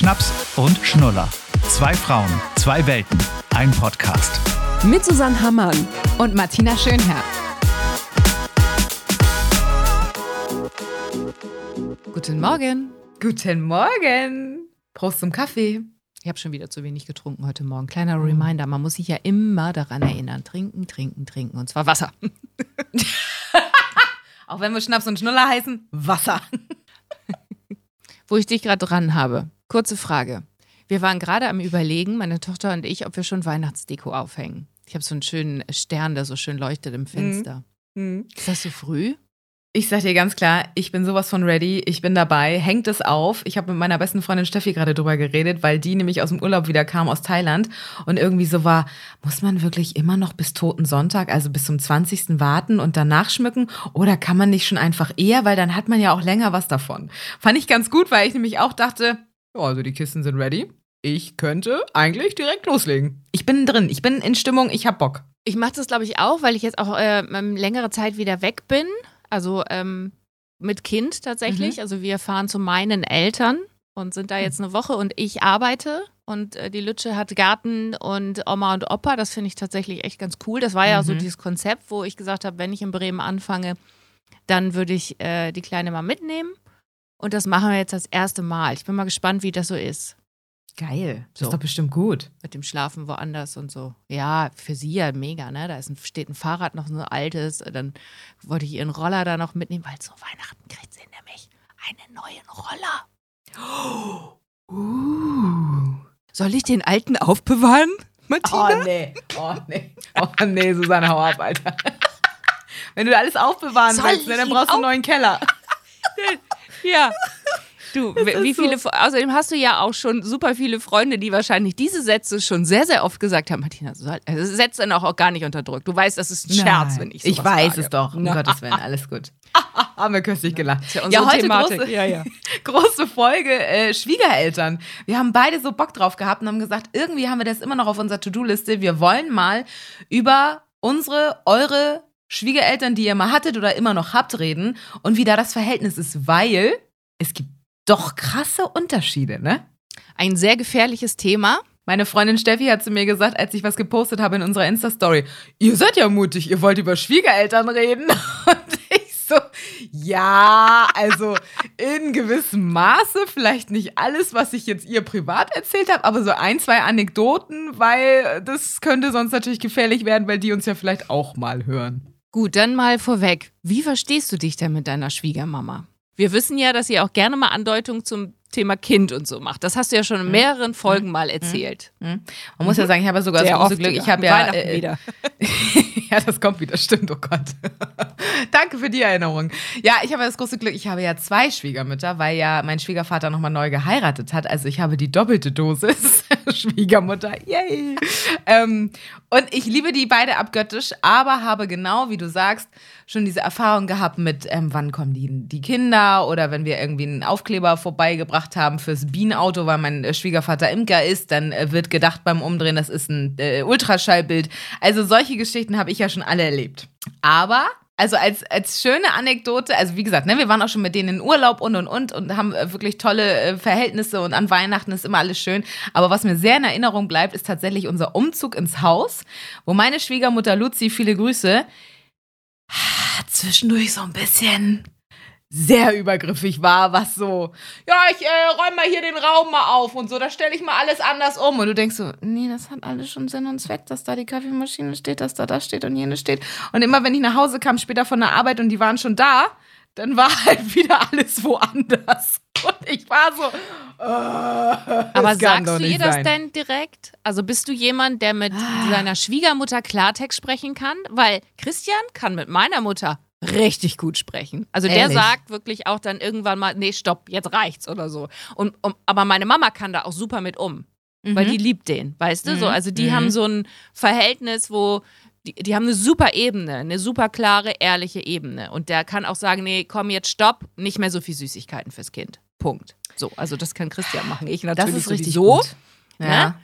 Schnaps und Schnuller. Zwei Frauen, zwei Welten, ein Podcast. Mit Susanne Hammann und Martina Schönherr. Guten Morgen. Guten Morgen. Prost zum Kaffee. Ich habe schon wieder zu wenig getrunken heute Morgen. Kleiner Reminder, man muss sich ja immer daran erinnern. Trinken, trinken, trinken. Und zwar Wasser. Auch wenn wir Schnaps und Schnuller heißen, Wasser. Wo ich dich gerade dran habe. Kurze Frage. Wir waren gerade am Überlegen, meine Tochter und ich, ob wir schon Weihnachtsdeko aufhängen. Ich habe so einen schönen Stern, der so schön leuchtet im Fenster. Mhm. Ist das so früh? Ich sag dir ganz klar, ich bin sowas von ready, ich bin dabei, hängt es auf. Ich habe mit meiner besten Freundin Steffi gerade drüber geredet, weil die nämlich aus dem Urlaub wieder kam aus Thailand und irgendwie so war, muss man wirklich immer noch bis Toten Sonntag, also bis zum 20. warten und danach schmücken oder kann man nicht schon einfach eher, weil dann hat man ja auch länger was davon. Fand ich ganz gut, weil ich nämlich auch dachte, ja, also die Kisten sind ready. Ich könnte eigentlich direkt loslegen. Ich bin drin, ich bin in Stimmung, ich hab Bock. Ich mache das, glaube ich, auch, weil ich jetzt auch äh, längere Zeit wieder weg bin also ähm, mit Kind tatsächlich. Mhm. Also wir fahren zu meinen Eltern und sind da hm. jetzt eine Woche und ich arbeite und äh, die Lütsche hat Garten und Oma und Opa. Das finde ich tatsächlich echt ganz cool. Das war ja mhm. so dieses Konzept, wo ich gesagt habe, wenn ich in Bremen anfange, dann würde ich äh, die Kleine mal mitnehmen. Und das machen wir jetzt das erste Mal. Ich bin mal gespannt, wie das so ist. Geil. Das so. ist doch bestimmt gut. Mit dem Schlafen woanders und so. Ja, für sie ja mega, ne? Da ist ein, steht ein Fahrrad noch so altes. Dann wollte ich ihren Roller da noch mitnehmen, weil zu Weihnachten kriegt sie nämlich einen neuen Roller. Oh. Uh. Soll ich den alten aufbewahren, Martina? Oh nee, oh nee, oh nee, Susanne, hau ab, Alter. Wenn du alles aufbewahren Soll willst, ne, dann brauchst du einen neuen Keller. ja. Du, wie viele, so. außerdem hast du ja auch schon super viele Freunde, die wahrscheinlich diese Sätze schon sehr, sehr oft gesagt haben. Martina, also setz dann auch, auch gar nicht unter Druck. Du weißt, das ist ein Scherz, wenn ich so Ich weiß sage. es doch, um Na. Gottes Willen, alles gut. Haben wir köstlich gelacht. Ja, ja heute große, ja, ja. große Folge äh, Schwiegereltern. Wir haben beide so Bock drauf gehabt und haben gesagt, irgendwie haben wir das immer noch auf unserer To-Do-Liste. Wir wollen mal über unsere, eure Schwiegereltern, die ihr mal hattet oder immer noch habt, reden und wie da das Verhältnis ist, weil es gibt doch krasse Unterschiede, ne? Ein sehr gefährliches Thema. Meine Freundin Steffi hat zu mir gesagt, als ich was gepostet habe in unserer Insta-Story, ihr seid ja mutig, ihr wollt über Schwiegereltern reden. Und ich so, ja, also in gewissem Maße, vielleicht nicht alles, was ich jetzt ihr privat erzählt habe, aber so ein, zwei Anekdoten, weil das könnte sonst natürlich gefährlich werden, weil die uns ja vielleicht auch mal hören. Gut, dann mal vorweg. Wie verstehst du dich denn mit deiner Schwiegermama? Wir wissen ja, dass ihr auch gerne mal Andeutungen zum Thema Kind und so macht. Das hast du ja schon in mhm. mehreren Folgen mhm. mal erzählt. Mhm. Man muss ja sagen, ich habe sogar Sehr das große Glück. Ich habe ja äh, wieder. ja, das kommt wieder. Stimmt. Oh Gott. Danke für die Erinnerung. Ja, ich habe das große Glück. Ich habe ja zwei Schwiegermütter, weil ja mein Schwiegervater nochmal neu geheiratet hat. Also ich habe die doppelte Dosis Schwiegermutter. Yay. ähm, und ich liebe die beide abgöttisch, aber habe genau, wie du sagst, schon diese Erfahrung gehabt mit, ähm, wann kommen die, die Kinder oder wenn wir irgendwie einen Aufkleber vorbeigebracht haben fürs Bienenauto, weil mein äh, Schwiegervater Imker ist, dann äh, wird gedacht beim Umdrehen, das ist ein äh, Ultraschallbild. Also solche Geschichten habe ich ja schon alle erlebt. Aber also als, als schöne Anekdote, also wie gesagt, ne, wir waren auch schon mit denen in Urlaub und und und und haben äh, wirklich tolle Verhältnisse und an Weihnachten ist immer alles schön. Aber was mir sehr in Erinnerung bleibt, ist tatsächlich unser Umzug ins Haus, wo meine Schwiegermutter Luzi, viele Grüße, zwischendurch so ein bisschen sehr übergriffig war, was so, ja, ich äh, räume mal hier den Raum mal auf und so, da stelle ich mal alles anders um. Und du denkst so, nee, das hat alles schon Sinn und Zweck, dass da die Kaffeemaschine steht, dass da das steht und jene steht. Und immer wenn ich nach Hause kam, später von der Arbeit und die waren schon da, dann war halt wieder alles woanders. Und ich war so. Uh, Aber sagst du ihr das denn direkt? Also bist du jemand, der mit ah. seiner Schwiegermutter Klartext sprechen kann? Weil Christian kann mit meiner Mutter richtig gut sprechen. Also Ehrlich? der sagt wirklich auch dann irgendwann mal, nee, stopp, jetzt reicht's oder so. Und, um, aber meine Mama kann da auch super mit um. Mhm. Weil die liebt den, weißt du? Mhm. So, also die mhm. haben so ein Verhältnis, wo die, die haben eine super Ebene, eine super klare, ehrliche Ebene. Und der kann auch sagen, nee, komm jetzt stopp, nicht mehr so viel Süßigkeiten fürs Kind. Punkt. So, also das kann Christian machen. Ich natürlich das ist richtig so. Ne? Ja.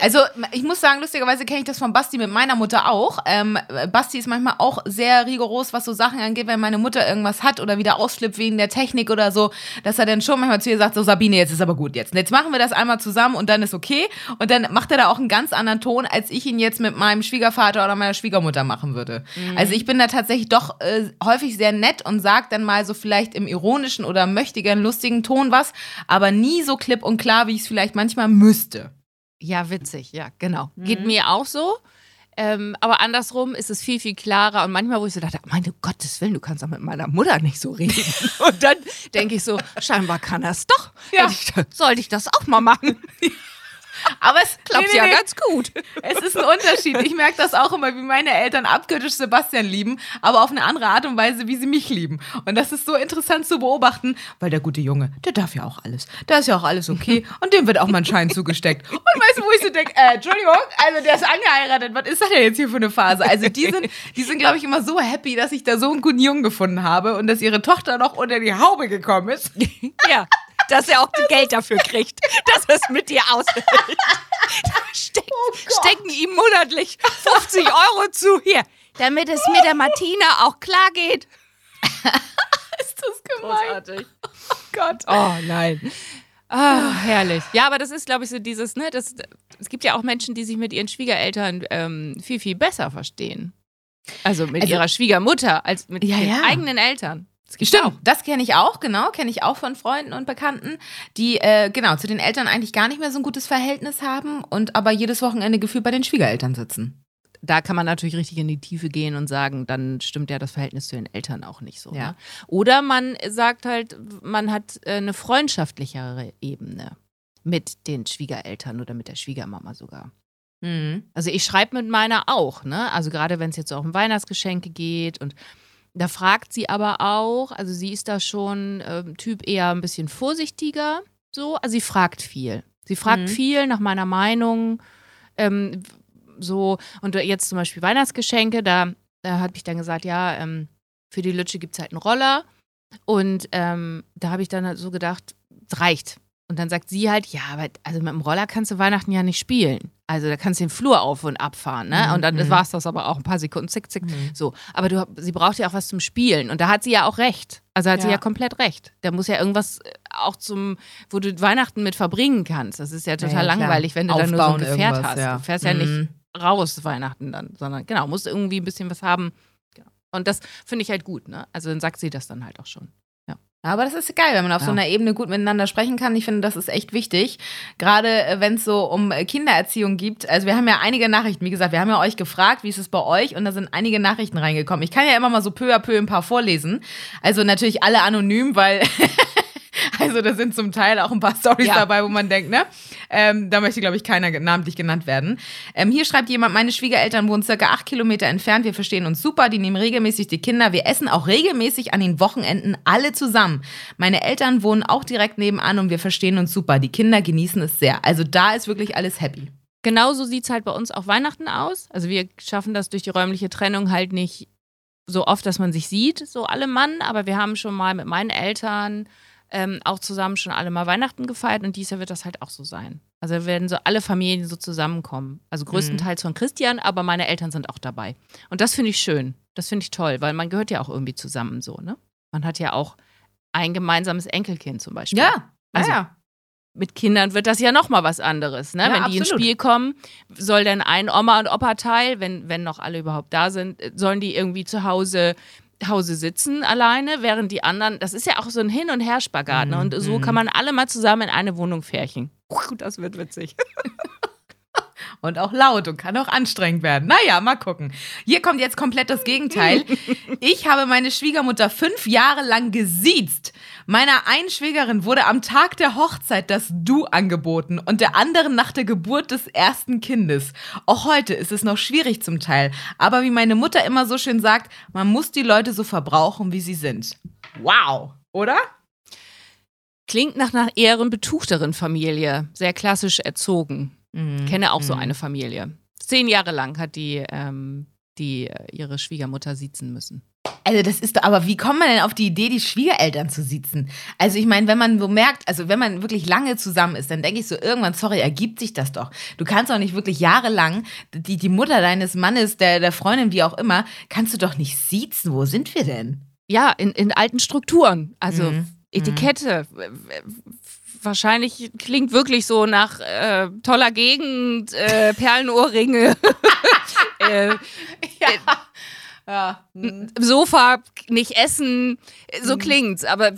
Also ich muss sagen, lustigerweise kenne ich das von Basti mit meiner Mutter auch. Ähm, Basti ist manchmal auch sehr rigoros, was so Sachen angeht, wenn meine Mutter irgendwas hat oder wieder ausflippt wegen der Technik oder so, dass er dann schon manchmal zu ihr sagt, so Sabine, jetzt ist aber gut jetzt. Jetzt machen wir das einmal zusammen und dann ist okay. Und dann macht er da auch einen ganz anderen Ton, als ich ihn jetzt mit meinem Schwiegervater oder meiner Schwiegermutter machen würde. Mhm. Also ich bin da tatsächlich doch äh, häufig sehr nett und sag dann mal so vielleicht im ironischen oder möchtigen, lustigen Ton was, aber nie so klipp und klar, wie ich es vielleicht manchmal müsste. Ja, witzig, ja, genau. Mhm. Geht mir auch so. Ähm, aber andersrum ist es viel, viel klarer. Und manchmal, wo ich so dachte, meine Gottes Willen, du kannst doch mit meiner Mutter nicht so reden. Und dann denke ich so, scheinbar kann er es doch. Ja. sollte ich das auch mal machen? Aber es klappt nee, nee, ja nee. ganz gut. Es ist ein Unterschied. Ich merke das auch immer, wie meine Eltern abgöttisch Sebastian lieben, aber auf eine andere Art und Weise, wie sie mich lieben. Und das ist so interessant zu beobachten, weil der gute Junge, der darf ja auch alles. Da ist ja auch alles okay und dem wird auch mal ein Schein zugesteckt. Und weißt du, wo ich so denke, äh, Entschuldigung, also der ist angeheiratet, was ist das denn jetzt hier für eine Phase? Also die sind, die sind, glaube ich, immer so happy, dass ich da so einen guten Jungen gefunden habe und dass ihre Tochter noch unter die Haube gekommen ist. Ja dass er auch Geld dafür kriegt, dass er es mit dir aushält. Steck, oh stecken ihm monatlich 50 Euro zu. Hier, damit es mit der Martina auch klar geht. ist das gemein? Großartig. Oh Gott. Oh nein. Ah, herrlich. Ja, aber das ist, glaube ich, so dieses, ne, das, es gibt ja auch Menschen, die sich mit ihren Schwiegereltern ähm, viel, viel besser verstehen. Also mit also, ihrer Schwiegermutter als mit ja, den ja. eigenen Eltern. Das Stimmt, auch. das kenne ich auch, genau, kenne ich auch von Freunden und Bekannten, die äh, genau zu den Eltern eigentlich gar nicht mehr so ein gutes Verhältnis haben und aber jedes Wochenende gefühlt bei den Schwiegereltern sitzen. Da kann man natürlich richtig in die Tiefe gehen und sagen, dann stimmt ja das Verhältnis zu den Eltern auch nicht so. Ja. Ne? Oder man sagt halt, man hat äh, eine freundschaftlichere Ebene mit den Schwiegereltern oder mit der Schwiegermama sogar. Mhm. Also ich schreibe mit meiner auch, ne? Also gerade wenn es jetzt auch um Weihnachtsgeschenke geht und da fragt sie aber auch, also sie ist da schon äh, Typ eher ein bisschen vorsichtiger, so. Also sie fragt viel. Sie fragt mhm. viel nach meiner Meinung. Ähm, so, und jetzt zum Beispiel Weihnachtsgeschenke, da, da habe ich dann gesagt, ja, ähm, für die Lütsche gibt es halt einen Roller. Und ähm, da habe ich dann halt so gedacht, es reicht. Und dann sagt sie halt, ja, aber also mit dem Roller kannst du Weihnachten ja nicht spielen. Also da kannst du den Flur auf und abfahren, ne? Mhm. Und dann mhm. war es das aber auch ein paar Sekunden, zick, zick. Mhm. So. Aber du, sie braucht ja auch was zum Spielen. Und da hat sie ja auch recht. Also hat ja. sie ja komplett recht. Da muss ja irgendwas äh, auch zum, wo du Weihnachten mit verbringen kannst. Das ist ja total ja, ja, langweilig, wenn du dann nur so ein Gefährt hast. Du fährst ja nicht mhm. raus Weihnachten dann, sondern genau, musst irgendwie ein bisschen was haben. Genau. Und das finde ich halt gut, ne? Also dann sagt sie das dann halt auch schon. Aber das ist geil, wenn man auf ja. so einer Ebene gut miteinander sprechen kann. Ich finde, das ist echt wichtig. Gerade äh, wenn es so um äh, Kindererziehung gibt. Also wir haben ja einige Nachrichten. Wie gesagt, wir haben ja euch gefragt, wie ist es bei euch? Und da sind einige Nachrichten reingekommen. Ich kann ja immer mal so peu à peu ein paar vorlesen. Also natürlich alle anonym, weil Also da sind zum Teil auch ein paar Stories ja. dabei, wo man denkt, ne? Ähm, da möchte, glaube ich, keiner namentlich genannt werden. Ähm, hier schreibt jemand, meine Schwiegereltern wohnen circa acht Kilometer entfernt. Wir verstehen uns super. Die nehmen regelmäßig die Kinder. Wir essen auch regelmäßig an den Wochenenden alle zusammen. Meine Eltern wohnen auch direkt nebenan und wir verstehen uns super. Die Kinder genießen es sehr. Also da ist wirklich alles happy. Genauso sieht es halt bei uns auch Weihnachten aus. Also wir schaffen das durch die räumliche Trennung halt nicht so oft, dass man sich sieht, so alle Mann, aber wir haben schon mal mit meinen Eltern ähm, auch zusammen schon alle mal Weihnachten gefeiert und dieses Jahr wird das halt auch so sein. Also werden so alle Familien so zusammenkommen. Also größtenteils von Christian, aber meine Eltern sind auch dabei. Und das finde ich schön. Das finde ich toll, weil man gehört ja auch irgendwie zusammen so, ne? Man hat ja auch ein gemeinsames Enkelkind zum Beispiel. Ja, also, ja. Mit Kindern wird das ja nochmal was anderes, ne? Ja, wenn die absolut. ins Spiel kommen, soll dann ein Oma und Opa Teil, wenn, wenn noch alle überhaupt da sind, sollen die irgendwie zu Hause Hause sitzen alleine, während die anderen, das ist ja auch so ein Hin- und Her-Spagat. Ne? Und so kann mhm. man alle mal zusammen in eine Wohnung färchen. Das wird witzig. und auch laut und kann auch anstrengend werden. Naja, mal gucken. Hier kommt jetzt komplett das Gegenteil. Ich habe meine Schwiegermutter fünf Jahre lang gesiezt. Meiner einen Schwägerin wurde am Tag der Hochzeit das Du angeboten und der anderen nach der Geburt des ersten Kindes. Auch heute ist es noch schwierig zum Teil. Aber wie meine Mutter immer so schön sagt, man muss die Leute so verbrauchen, wie sie sind. Wow, oder? Klingt nach einer ehrenbetuchteren Familie, sehr klassisch erzogen. Mhm. Kenne auch mhm. so eine Familie. Zehn Jahre lang hat die, ähm, die äh, ihre Schwiegermutter siezen müssen. Also das ist doch, aber wie kommt man denn auf die Idee, die Schwiegereltern zu sitzen? Also ich meine, wenn man so merkt, also wenn man wirklich lange zusammen ist, dann denke ich so, irgendwann, sorry, ergibt sich das doch. Du kannst doch nicht wirklich jahrelang, die, die Mutter deines Mannes, der, der Freundin, wie auch immer, kannst du doch nicht siezen. Wo sind wir denn? Ja, in, in alten Strukturen. Also mhm. Etikette. Wahrscheinlich klingt wirklich so nach äh, toller Gegend, äh, Perlenohrringe. äh, ja. Ja. Hm. Sofa, nicht essen, so hm. klingt's. Aber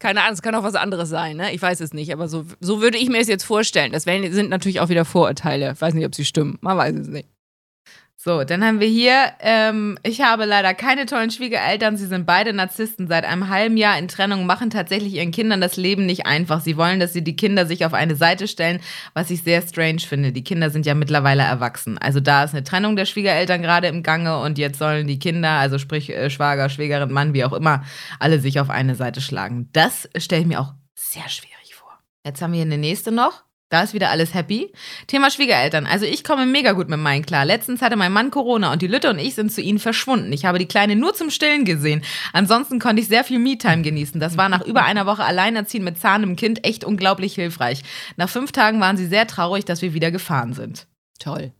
keine Ahnung, es kann auch was anderes sein, ne? Ich weiß es nicht, aber so, so würde ich mir es jetzt vorstellen. Das sind natürlich auch wieder Vorurteile. Ich weiß nicht, ob sie stimmen. Man weiß es nicht. So, dann haben wir hier, ähm, ich habe leider keine tollen Schwiegereltern. Sie sind beide Narzissten. Seit einem halben Jahr in Trennung, machen tatsächlich ihren Kindern das Leben nicht einfach. Sie wollen, dass sie die Kinder sich auf eine Seite stellen, was ich sehr strange finde. Die Kinder sind ja mittlerweile erwachsen. Also da ist eine Trennung der Schwiegereltern gerade im Gange und jetzt sollen die Kinder, also sprich äh, Schwager, Schwägerin, Mann, wie auch immer, alle sich auf eine Seite schlagen. Das stelle ich mir auch sehr schwierig vor. Jetzt haben wir hier eine nächste noch. Da ist wieder alles happy. Thema Schwiegereltern. Also ich komme mega gut mit meinen klar. Letztens hatte mein Mann Corona und die Lütte und ich sind zu ihnen verschwunden. Ich habe die Kleine nur zum Stillen gesehen. Ansonsten konnte ich sehr viel Me-Time genießen. Das war nach über einer Woche Alleinerziehen mit zahlendem Kind echt unglaublich hilfreich. Nach fünf Tagen waren sie sehr traurig, dass wir wieder gefahren sind. Toll.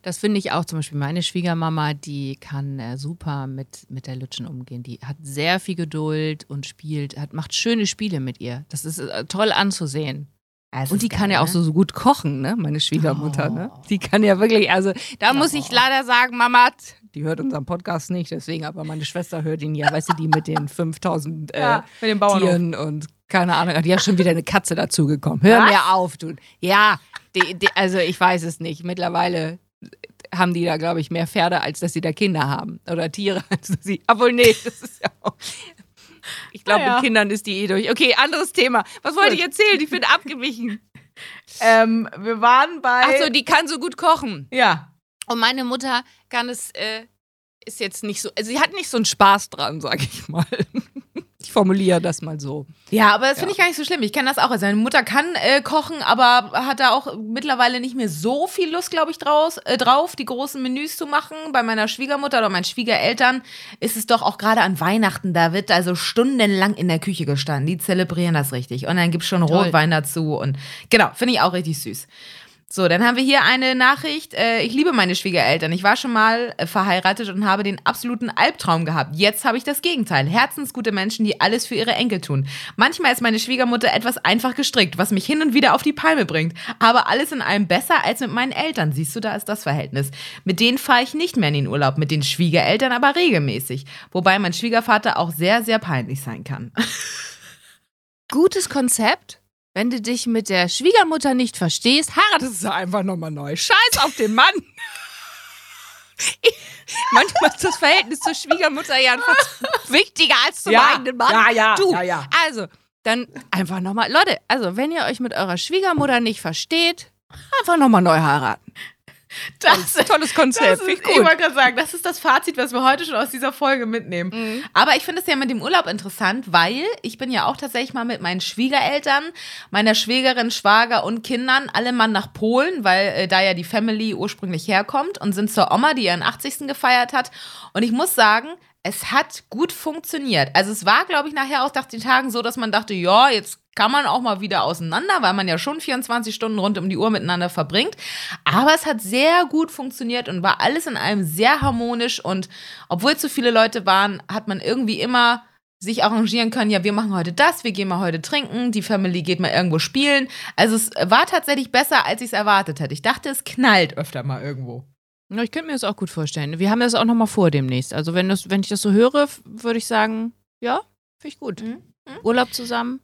Das finde ich auch zum Beispiel meine Schwiegermama, die kann äh, super mit, mit der Lütschen umgehen. Die hat sehr viel Geduld und spielt, hat, macht schöne Spiele mit ihr. Das ist äh, toll anzusehen. Also und die geil, kann ja auch ne? so, so gut kochen, ne? Meine Schwiegermutter, ne? oh. ne? Die kann ja wirklich, also da oh. muss ich leider sagen, Mama, die hört unseren Podcast nicht, deswegen, aber meine Schwester hört ihn ja, weißt du, die mit den 5000 äh, ja, mit den Tieren und keine Ahnung, die hat schon wieder eine Katze dazugekommen. Hör Was? mir auf, du. Ja, die, die, also ich weiß es nicht. Mittlerweile haben die da, glaube ich, mehr Pferde, als dass sie da Kinder haben. Oder Tiere, als dass sie. Obwohl, nee, das ist ja auch. Ich glaube, naja. mit Kindern ist die eh durch. Okay, anderes Thema. Was wollte ich erzählen? Ich bin abgewichen. Ähm, wir waren bei. Achso, die kann so gut kochen. Ja. Und meine Mutter kann es, äh, ist jetzt nicht so, also sie hat nicht so einen Spaß dran, sag ich mal. Ich formuliere das mal so. Ja, aber das finde ich gar nicht so schlimm. Ich kenne das auch. Also meine Mutter kann äh, kochen, aber hat da auch mittlerweile nicht mehr so viel Lust, glaube ich, draus, äh, drauf, die großen Menüs zu machen. Bei meiner Schwiegermutter oder meinen Schwiegereltern ist es doch auch gerade an Weihnachten, da wird also stundenlang in der Küche gestanden. Die zelebrieren das richtig. Und dann gibt es schon Toll. Rotwein dazu. Und genau, finde ich auch richtig süß. So, dann haben wir hier eine Nachricht. Äh, ich liebe meine Schwiegereltern. Ich war schon mal äh, verheiratet und habe den absoluten Albtraum gehabt. Jetzt habe ich das Gegenteil. Herzensgute Menschen, die alles für ihre Enkel tun. Manchmal ist meine Schwiegermutter etwas einfach gestrickt, was mich hin und wieder auf die Palme bringt. Aber alles in allem besser als mit meinen Eltern. Siehst du, da ist das Verhältnis. Mit denen fahre ich nicht mehr in den Urlaub, mit den Schwiegereltern aber regelmäßig. Wobei mein Schwiegervater auch sehr, sehr peinlich sein kann. Gutes Konzept. Wenn du dich mit der Schwiegermutter nicht verstehst, heiratest du einfach nochmal neu. Scheiß auf den Mann. manchmal ist das Verhältnis zur Schwiegermutter ja wichtiger als zum ja, eigenen Mann. Ja, ja, du, ja, ja. Also, dann einfach nochmal. Leute, also, wenn ihr euch mit eurer Schwiegermutter nicht versteht, einfach nochmal neu heiraten. Das ist tolles Konzept. Das ist, ich wollte gerade sagen, das ist das Fazit, was wir heute schon aus dieser Folge mitnehmen. Mhm. Aber ich finde es ja mit dem Urlaub interessant, weil ich bin ja auch tatsächlich mal mit meinen Schwiegereltern, meiner Schwägerin, Schwager und Kindern alle mal nach Polen, weil äh, da ja die Family ursprünglich herkommt und sind zur Oma, die ihren 80. gefeiert hat. Und ich muss sagen, es hat gut funktioniert. Also es war, glaube ich, nachher auch nach den Tagen so, dass man dachte, ja, jetzt kann man auch mal wieder auseinander, weil man ja schon 24 Stunden rund um die Uhr miteinander verbringt. Aber es hat sehr gut funktioniert und war alles in allem sehr harmonisch. Und obwohl zu viele Leute waren, hat man irgendwie immer sich arrangieren können, ja, wir machen heute das, wir gehen mal heute trinken, die Family geht mal irgendwo spielen. Also es war tatsächlich besser, als ich es erwartet hätte. Ich dachte, es knallt öfter mal irgendwo. Ich könnte mir das auch gut vorstellen. Wir haben das auch noch mal vor demnächst. Also wenn, das, wenn ich das so höre, würde ich sagen, ja, finde ich gut. Mhm. Mhm. Urlaub zusammen,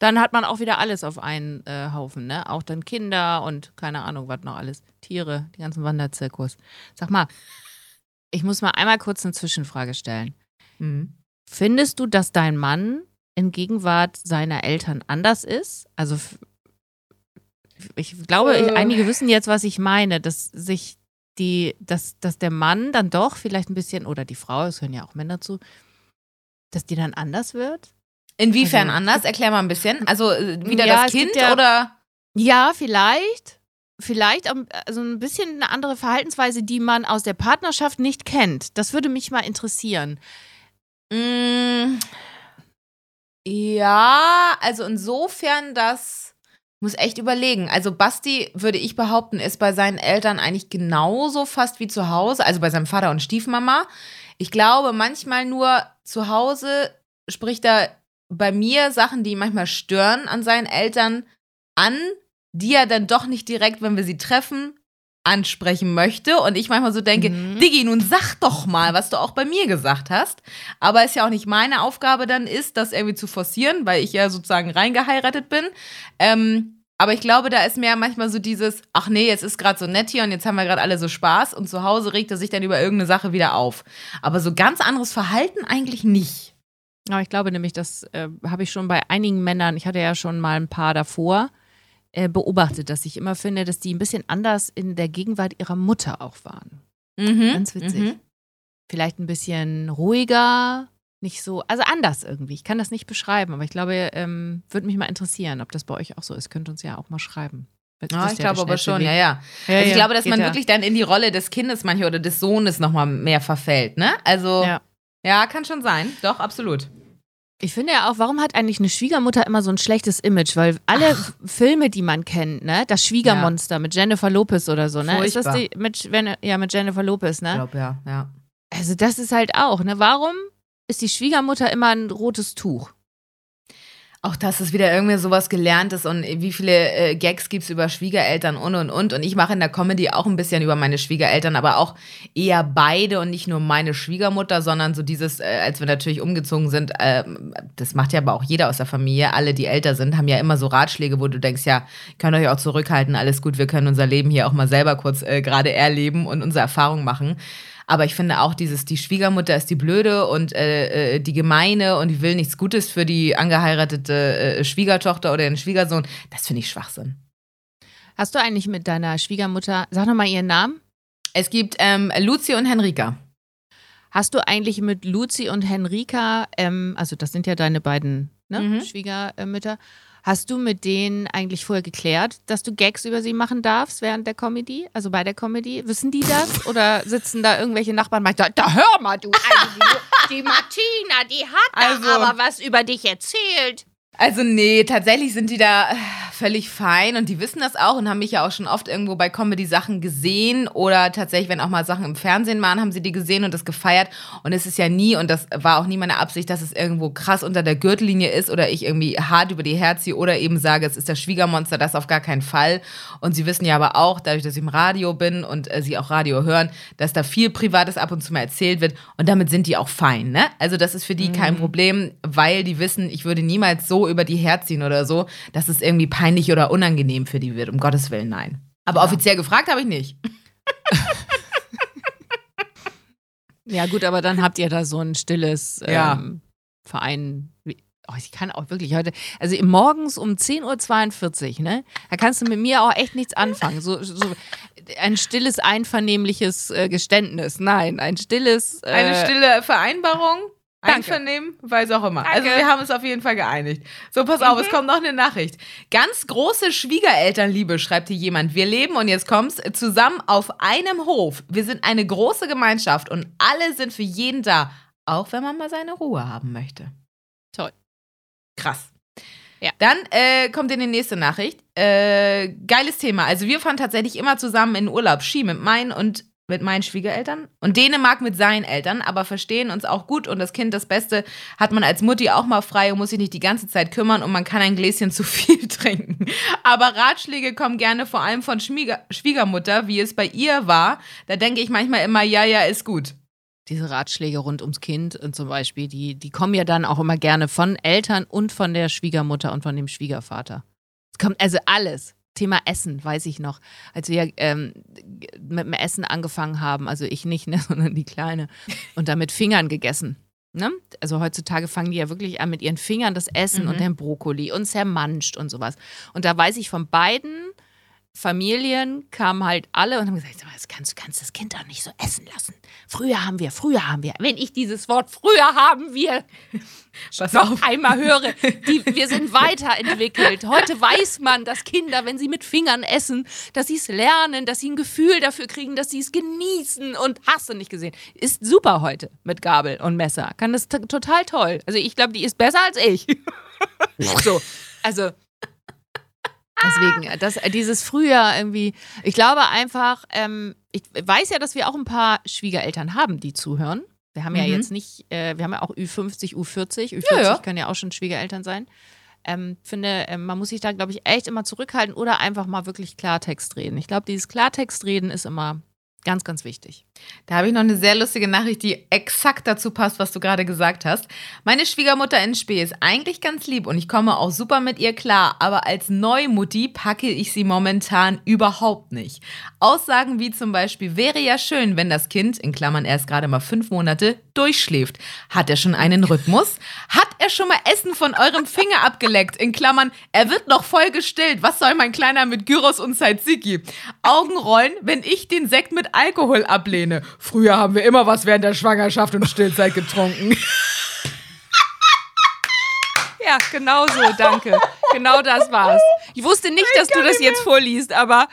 dann hat man auch wieder alles auf einen äh, Haufen, ne? Auch dann Kinder und keine Ahnung, was noch alles. Tiere, die ganzen Wanderzirkus. Sag mal, ich muss mal einmal kurz eine Zwischenfrage stellen. Mhm. Findest du, dass dein Mann in Gegenwart seiner Eltern anders ist? Also ich glaube, äh. einige wissen jetzt, was ich meine, dass sich die, dass, dass der Mann dann doch vielleicht ein bisschen, oder die Frau, es hören ja auch Männer zu, dass die dann anders wird? Inwiefern also, anders? Erklär mal ein bisschen. Also äh, wieder ja, das Kind ja, oder? Ja, vielleicht. vielleicht also ein bisschen eine andere Verhaltensweise, die man aus der Partnerschaft nicht kennt. Das würde mich mal interessieren. Mm, ja, also insofern, das muss echt überlegen. Also Basti, würde ich behaupten, ist bei seinen Eltern eigentlich genauso fast wie zu Hause, also bei seinem Vater und Stiefmama. Ich glaube, manchmal nur zu Hause spricht er bei mir Sachen, die ihn manchmal stören an seinen Eltern an, die er dann doch nicht direkt, wenn wir sie treffen, ansprechen möchte. Und ich manchmal so denke, mhm. Diggi, nun sag doch mal, was du auch bei mir gesagt hast. Aber es ja auch nicht meine Aufgabe dann ist, das irgendwie zu forcieren, weil ich ja sozusagen reingeheiratet bin. Ähm, aber ich glaube, da ist mehr manchmal so dieses, ach nee, jetzt ist gerade so nett hier und jetzt haben wir gerade alle so Spaß und zu Hause regt er sich dann über irgendeine Sache wieder auf. Aber so ganz anderes Verhalten eigentlich nicht. Aber ich glaube nämlich, das äh, habe ich schon bei einigen Männern, ich hatte ja schon mal ein paar davor, äh, beobachtet, dass ich immer finde, dass die ein bisschen anders in der Gegenwart ihrer Mutter auch waren. Mhm. Ganz witzig. Mhm. Vielleicht ein bisschen ruhiger, nicht so, also anders irgendwie. Ich kann das nicht beschreiben, aber ich glaube, ähm, würde mich mal interessieren, ob das bei euch auch so ist. Könnt uns ja auch mal schreiben. Ja, ich glaube aber schon, ja, ja. ja also ich ja, glaube, dass man ja. wirklich dann in die Rolle des Kindes manchmal oder des Sohnes nochmal mehr verfällt, ne? Also, ja. ja, kann schon sein. Doch, absolut. Ich finde ja auch, warum hat eigentlich eine Schwiegermutter immer so ein schlechtes Image? Weil alle Ach. Filme, die man kennt, ne, das Schwiegermonster ja. mit Jennifer Lopez oder so, ne? Furchtbar. Ist das die mit, ja, mit Jennifer Lopez, ne? Ich glaube, ja, ja. Also, das ist halt auch, ne? Warum ist die Schwiegermutter immer ein rotes Tuch? Auch dass es wieder irgendwie sowas gelernt ist und wie viele äh, Gags gibt es über Schwiegereltern und und und. Und ich mache in der Comedy auch ein bisschen über meine Schwiegereltern, aber auch eher beide und nicht nur meine Schwiegermutter, sondern so dieses, äh, als wir natürlich umgezogen sind, äh, das macht ja aber auch jeder aus der Familie, alle, die älter sind, haben ja immer so Ratschläge, wo du denkst, ja, könnt euch auch zurückhalten, alles gut, wir können unser Leben hier auch mal selber kurz äh, gerade erleben und unsere Erfahrungen machen. Aber ich finde auch dieses, die Schwiegermutter ist die Blöde und äh, äh, die Gemeine und die will nichts Gutes für die angeheiratete äh, Schwiegertochter oder den Schwiegersohn, das finde ich Schwachsinn. Hast du eigentlich mit deiner Schwiegermutter, sag nochmal ihren Namen? Es gibt ähm, Luzi und Henrika. Hast du eigentlich mit Luzi und Henrika, ähm, also das sind ja deine beiden ne, mhm. Schwiegermütter, Hast du mit denen eigentlich vorher geklärt, dass du Gags über sie machen darfst während der Comedy? Also bei der Comedy? Wissen die das? Oder sitzen da irgendwelche Nachbarn und da, da hör mal, du, also die, die Martina, die hat also, da aber was über dich erzählt. Also nee, tatsächlich sind die da äh, völlig fein und die wissen das auch und haben mich ja auch schon oft irgendwo bei Comedy-Sachen gesehen oder tatsächlich, wenn auch mal Sachen im Fernsehen waren, haben sie die gesehen und das gefeiert und es ist ja nie und das war auch nie meine Absicht, dass es irgendwo krass unter der Gürtellinie ist oder ich irgendwie hart über die Herz oder eben sage, es ist das Schwiegermonster, das auf gar keinen Fall und sie wissen ja aber auch, dadurch, dass ich im Radio bin und äh, sie auch Radio hören, dass da viel Privates ab und zu mal erzählt wird und damit sind die auch fein, ne? Also das ist für die mhm. kein Problem, weil die wissen, ich würde niemals so über die herziehen oder so, dass es irgendwie peinlich oder unangenehm für die wird. Um Gottes Willen, nein. Aber ja. offiziell gefragt habe ich nicht. ja, gut, aber dann habt ihr da so ein stilles ähm, ja. Verein. Oh, ich kann auch wirklich heute, also morgens um 10.42 Uhr, ne? Da kannst du mit mir auch echt nichts anfangen. So, so ein stilles, einvernehmliches äh, Geständnis. Nein, ein stilles. Äh, Eine stille Vereinbarung? Einvernehmen, weiß auch immer. Also Danke. Also wir haben uns auf jeden Fall geeinigt. So, pass auf, mhm. es kommt noch eine Nachricht. Ganz große Schwiegerelternliebe, schreibt hier jemand. Wir leben, und jetzt kommt's, zusammen auf einem Hof. Wir sind eine große Gemeinschaft und alle sind für jeden da. Auch wenn man mal seine Ruhe haben möchte. Toll. Krass. Ja. Dann äh, kommt in die nächste Nachricht. Äh, geiles Thema. Also wir fahren tatsächlich immer zusammen in Urlaub Ski mit meinen und mit meinen Schwiegereltern und Dänemark mit seinen Eltern, aber verstehen uns auch gut und das Kind das Beste hat man als Mutti auch mal frei und muss sich nicht die ganze Zeit kümmern und man kann ein Gläschen zu viel trinken. Aber Ratschläge kommen gerne vor allem von Schmieger Schwiegermutter, wie es bei ihr war. Da denke ich manchmal immer, ja, ja, ist gut. Diese Ratschläge rund ums Kind und zum Beispiel, die, die kommen ja dann auch immer gerne von Eltern und von der Schwiegermutter und von dem Schwiegervater. Es kommt also alles. Thema Essen, weiß ich noch, als wir ähm, mit dem Essen angefangen haben, also ich nicht, ne, sondern die Kleine, und da mit Fingern gegessen. Ne? Also heutzutage fangen die ja wirklich an mit ihren Fingern das Essen mhm. und den Brokkoli und zermanscht und sowas. Und da weiß ich von beiden, Familien kamen halt alle und haben gesagt, das kannst, du kannst das Kind doch nicht so essen lassen. Früher haben wir, früher haben wir. Wenn ich dieses Wort früher haben wir Pass noch auf. einmal höre, die, wir sind weiterentwickelt. Heute weiß man, dass Kinder, wenn sie mit Fingern essen, dass sie es lernen, dass sie ein Gefühl dafür kriegen, dass sie es genießen und hast du nicht gesehen. Ist super heute mit Gabel und Messer. Kann das total toll. Also ich glaube, die ist besser als ich. so, also Deswegen, das, dieses Frühjahr irgendwie, ich glaube einfach, ähm, ich weiß ja, dass wir auch ein paar Schwiegereltern haben, die zuhören. Wir haben ja mhm. jetzt nicht, äh, wir haben ja auch Ü50, U40. Ü40 ja, ja. können ja auch schon Schwiegereltern sein. Ähm, finde, äh, man muss sich da, glaube ich, echt immer zurückhalten oder einfach mal wirklich Klartext reden. Ich glaube, dieses Klartext reden ist immer Ganz, ganz wichtig. Da habe ich noch eine sehr lustige Nachricht, die exakt dazu passt, was du gerade gesagt hast. Meine Schwiegermutter in Spee ist eigentlich ganz lieb und ich komme auch super mit ihr klar, aber als Neumutti packe ich sie momentan überhaupt nicht. Aussagen wie zum Beispiel, wäre ja schön, wenn das Kind, in Klammern erst gerade mal fünf Monate, durchschläft. Hat er schon einen Rhythmus? Hat er schon mal Essen von eurem Finger abgeleckt? In Klammern, er wird noch voll gestillt. Was soll mein Kleiner mit Gyros und Tzatziki? Augenrollen, wenn ich den Sekt mit Alkohol ablehne. Früher haben wir immer was während der Schwangerschaft und Stillzeit getrunken. Ja, genau so, danke. Genau das war's. Ich wusste nicht, dass du das jetzt vorliest, aber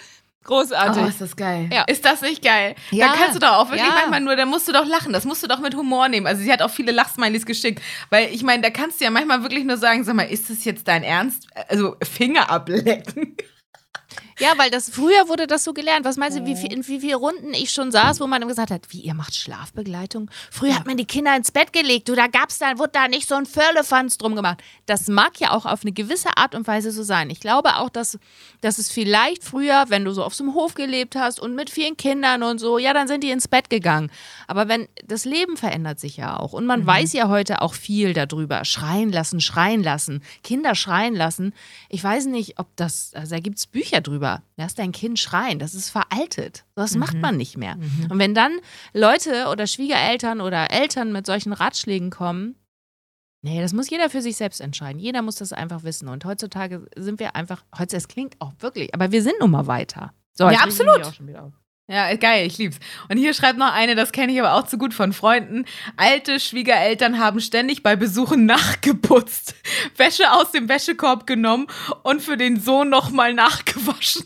großartig. Oh, ist das geil. Ja. Ist das nicht geil? Ja. Da kannst du doch auch wirklich ja. manchmal nur, da musst du doch lachen. Das musst du doch mit Humor nehmen. Also sie hat auch viele Lachsmilies geschickt. Weil ich meine, da kannst du ja manchmal wirklich nur sagen, sag mal, ist das jetzt dein Ernst? Also Finger ablecken. Ja, weil das früher wurde das so gelernt. Was meinst du, wie viel, in wie vielen Runden ich schon saß, wo man gesagt hat, wie ihr macht Schlafbegleitung? Früher hat man die Kinder ins Bett gelegt, du, da gab's da, wurde da nicht so ein Firlefanz drum gemacht. Das mag ja auch auf eine gewisse Art und Weise so sein. Ich glaube auch, dass, dass es vielleicht früher, wenn du so auf so einem Hof gelebt hast und mit vielen Kindern und so, ja, dann sind die ins Bett gegangen. Aber wenn das Leben verändert sich ja auch und man mhm. weiß ja heute auch viel darüber. Schreien lassen, schreien lassen, Kinder schreien lassen. Ich weiß nicht, ob das, also da gibt's Bücher drüber drüber. Lass dein Kind schreien. Das ist veraltet. Das mhm. macht man nicht mehr. Mhm. Und wenn dann Leute oder Schwiegereltern oder Eltern mit solchen Ratschlägen kommen, nee, das muss jeder für sich selbst entscheiden. Jeder muss das einfach wissen. Und heutzutage sind wir einfach, heutzutage, es klingt auch wirklich, aber wir sind nun mal weiter. So, ja, absolut. Ja, geil, ich lieb's. Und hier schreibt noch eine, das kenne ich aber auch zu gut von Freunden. Alte Schwiegereltern haben ständig bei Besuchen nachgeputzt, Wäsche aus dem Wäschekorb genommen und für den Sohn nochmal nachgewaschen.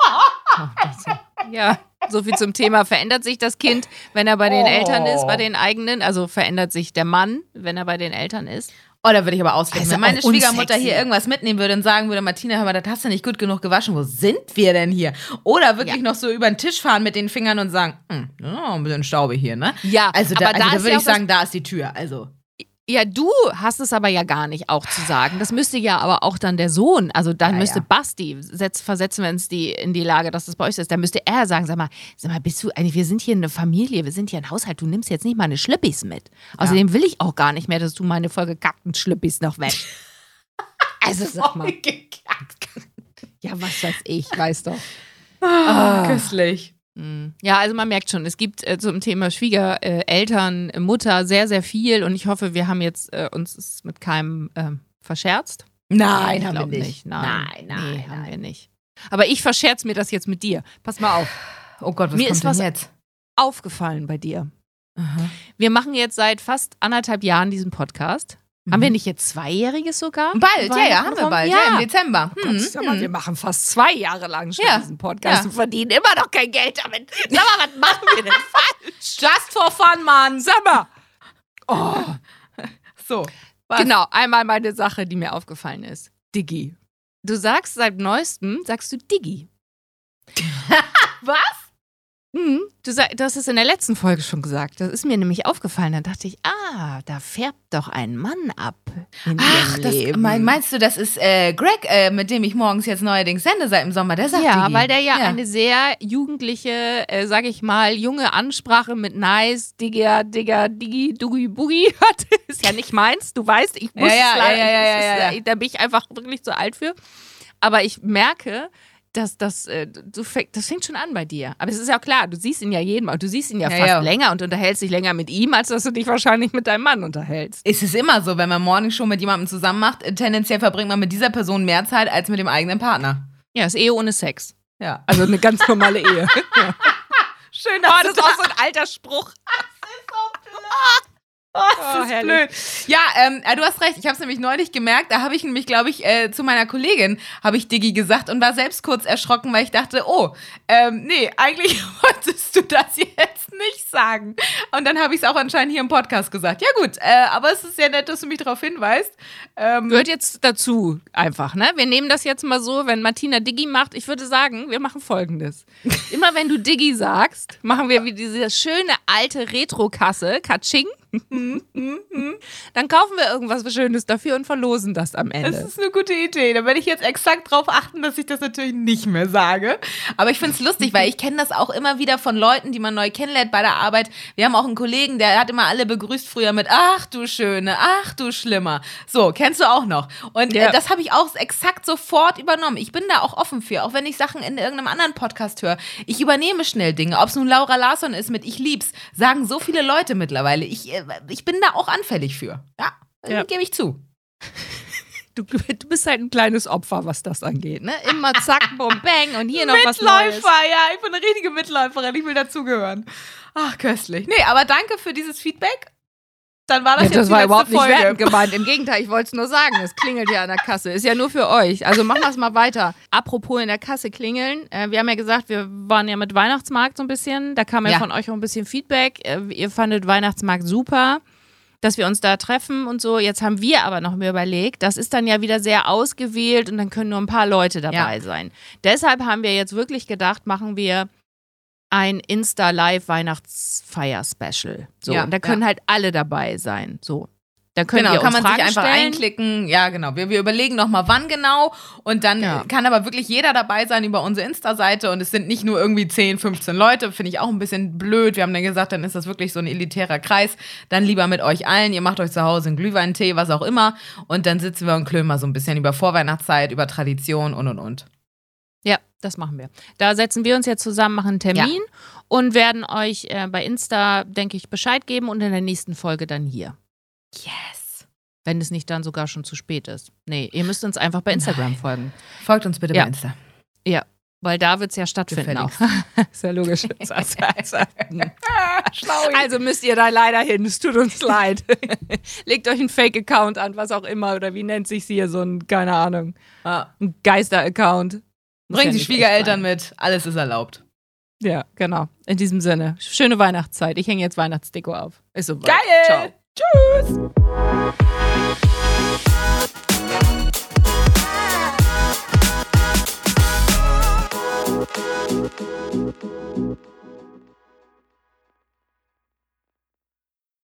ja, so viel zum Thema. Verändert sich das Kind, wenn er bei den Eltern ist, bei den eigenen? Also verändert sich der Mann, wenn er bei den Eltern ist? Oh, da würde ich aber ausflippen. Also Wenn meine Schwiegermutter hier irgendwas mitnehmen würde und sagen würde, Martina, hör mal, das hast du nicht gut genug gewaschen. Wo sind wir denn hier? Oder wirklich ja. noch so über den Tisch fahren mit den Fingern und sagen, hm, oh, ein bisschen Staube hier, ne? Ja, also da, also da, da würde ich sagen, da ist die Tür. Also. Ja, du hast es aber ja gar nicht auch zu sagen. Das müsste ja aber auch dann der Sohn, also dann ja, müsste ja. Basti, setz, versetzen wir uns die in die Lage, dass das bei euch ist, dann müsste er sagen, sag mal, sag mal, bist du eigentlich, wir sind hier eine Familie, wir sind hier ein Haushalt, du nimmst jetzt nicht meine Schlüppis mit. Außerdem will ich auch gar nicht mehr, dass du meine vollgekackten Schlüppis noch weg. also sag mal. ja, was weiß ich, weiß doch. Ah, oh, köstlich. Hm. Ja, also man merkt schon, es gibt äh, zum Thema Schwiegereltern, äh, Mutter sehr, sehr viel und ich hoffe, wir haben jetzt äh, uns mit keinem ähm, verscherzt. Nein, haben wir nicht. nicht. Nein, nein, nein, nee, haben wir nicht. Aber ich verscherze mir das jetzt mit dir. Pass mal auf. Oh Gott, was mir kommt ist was jetzt? aufgefallen bei dir. Aha. Wir machen jetzt seit fast anderthalb Jahren diesen Podcast. Mhm. Haben wir nicht jetzt Zweijähriges sogar? Bald, ja, ja, haben wir bald, ja, ja im Dezember. Oh. Gott, mal, wir machen fast zwei Jahre lang schon ja. diesen Podcast ja. und verdienen immer noch kein Geld damit. Sag mal, was machen wir denn falsch? Just for fun, Mann. Sag mal. Oh. So. Was? Genau, einmal meine Sache, die mir aufgefallen ist. Diggi. Du sagst seit neuestem, sagst du Diggi. was? Mhm. Du, du, hast es in der letzten Folge schon gesagt. Das ist mir nämlich aufgefallen. Da dachte ich, ah, da färbt doch ein Mann ab. Ach, das, mein, meinst du, das ist äh, Greg, äh, mit dem ich morgens jetzt neuerdings sende seit dem Sommer? Der sagt Ja, die. weil der ja, ja, eine sehr jugendliche, äh, sag ich mal, junge Ansprache mit nice, Digger, Digger, Diggi, Duggi, Boogie hat. ist ja nicht meins, du weißt, ich muss ja, ja, ja, ja, ja, ja, ja. Da bin ich einfach wirklich zu alt für. Aber ich merke, das, das, äh, du, das fängt schon an bei dir. Aber es ist ja auch klar, du siehst ihn ja jeden Mal. Du siehst ihn ja, ja fast ja. länger und unterhältst dich länger mit ihm, als dass du dich wahrscheinlich mit deinem Mann unterhältst. Es ist immer so, wenn man Morning schon mit jemandem zusammen macht, tendenziell verbringt man mit dieser Person mehr Zeit als mit dem eigenen Partner. Ja, ist Ehe ohne Sex. Ja. Also eine ganz normale Ehe. ja. Schön, dass oh, das ist auch so ein alter Spruch. Das ist so blöd. Oh, das oh, ist herrlich. blöd. Ja, ähm, äh, du hast recht. Ich habe es nämlich neulich gemerkt. Da habe ich nämlich, glaube ich, äh, zu meiner Kollegin habe ich Diggi gesagt und war selbst kurz erschrocken, weil ich dachte, oh, ähm, nee, eigentlich wolltest du das jetzt nicht sagen. Und dann habe ich es auch anscheinend hier im Podcast gesagt. Ja gut, äh, aber es ist sehr nett, dass du mich darauf hinweist. Ähm, Gehört jetzt dazu einfach, ne? Wir nehmen das jetzt mal so, wenn Martina Diggi macht. Ich würde sagen, wir machen Folgendes. Immer wenn du Diggi sagst, machen wir wie diese schöne alte Retro-Kasse, Katsching. Dann kaufen wir irgendwas Schönes dafür und verlosen das am Ende. Das ist eine gute Idee. Da werde ich jetzt exakt darauf achten, dass ich das natürlich nicht mehr sage. Aber ich finde es lustig, weil ich kenne das auch immer wieder von Leuten, die man neu kennenlernt bei der Arbeit. Wir haben auch einen Kollegen, der hat immer alle begrüßt früher mit Ach du Schöne, ach du Schlimmer. So, kennst du auch noch. Und äh, ja. äh, das habe ich auch exakt sofort übernommen. Ich bin da auch offen für, auch wenn ich Sachen in irgendeinem anderen Podcast höre. Ich übernehme schnell Dinge. Ob es nun Laura Larsson ist mit Ich lieb's, sagen so viele Leute mittlerweile. Ich äh, ich bin da auch anfällig für. Ja, ja. gebe ich zu. Du, du, bist halt ein kleines Opfer, was das angeht, ne? Immer zack, bum, bang und hier noch was Neues. Mitläufer, ja, ich bin eine richtige Mitläuferin, ich will dazugehören. Ach, köstlich. Nee, aber danke für dieses Feedback. Dann war das ja, jetzt Das war überhaupt nicht wertend gemeint. Im Gegenteil, ich wollte es nur sagen. Es klingelt ja an der Kasse. Ist ja nur für euch. Also machen wir es mal weiter. Apropos in der Kasse klingeln. Äh, wir haben ja gesagt, wir waren ja mit Weihnachtsmarkt so ein bisschen. Da kam ja, ja. von euch auch ein bisschen Feedback. Äh, ihr fandet Weihnachtsmarkt super dass wir uns da treffen und so. Jetzt haben wir aber noch mehr überlegt, das ist dann ja wieder sehr ausgewählt und dann können nur ein paar Leute dabei ja. sein. Deshalb haben wir jetzt wirklich gedacht, machen wir ein Insta-Live-Weihnachtsfeier-Special. So, ja, und da können ja. halt alle dabei sein. So. Da können genau, kann man Fragen sich einfach stellen. einklicken. Ja, genau. Wir, wir überlegen nochmal, wann genau. Und dann ja. kann aber wirklich jeder dabei sein über unsere Insta-Seite. Und es sind nicht nur irgendwie 10, 15 Leute. Finde ich auch ein bisschen blöd. Wir haben dann gesagt, dann ist das wirklich so ein elitärer Kreis. Dann lieber mit euch allen. Ihr macht euch zu Hause einen Glühweintee, was auch immer. Und dann sitzen wir und klönen mal so ein bisschen über Vorweihnachtszeit, über Tradition und und und. Das machen wir. Da setzen wir uns jetzt zusammen, machen einen Termin ja. und werden euch äh, bei Insta, denke ich, Bescheid geben und in der nächsten Folge dann hier. Yes. Wenn es nicht dann sogar schon zu spät ist. Nee, ihr müsst uns einfach bei Instagram Nein. folgen. Folgt uns bitte ja. bei Insta. Ja, weil da wird es ja stattfinden auch. ist ja logisch. also müsst ihr da leider hin. Es tut uns leid. Legt euch einen Fake-Account an, was auch immer. Oder wie nennt sich hier so ein, keine Ahnung, ah. ein Geister-Account. Bringt die Schwiegereltern mit. Alles ist erlaubt. Ja, genau. In diesem Sinne. Schöne Weihnachtszeit. Ich hänge jetzt Weihnachtsdeko auf. Ist so Geil! Ciao. Tschüss!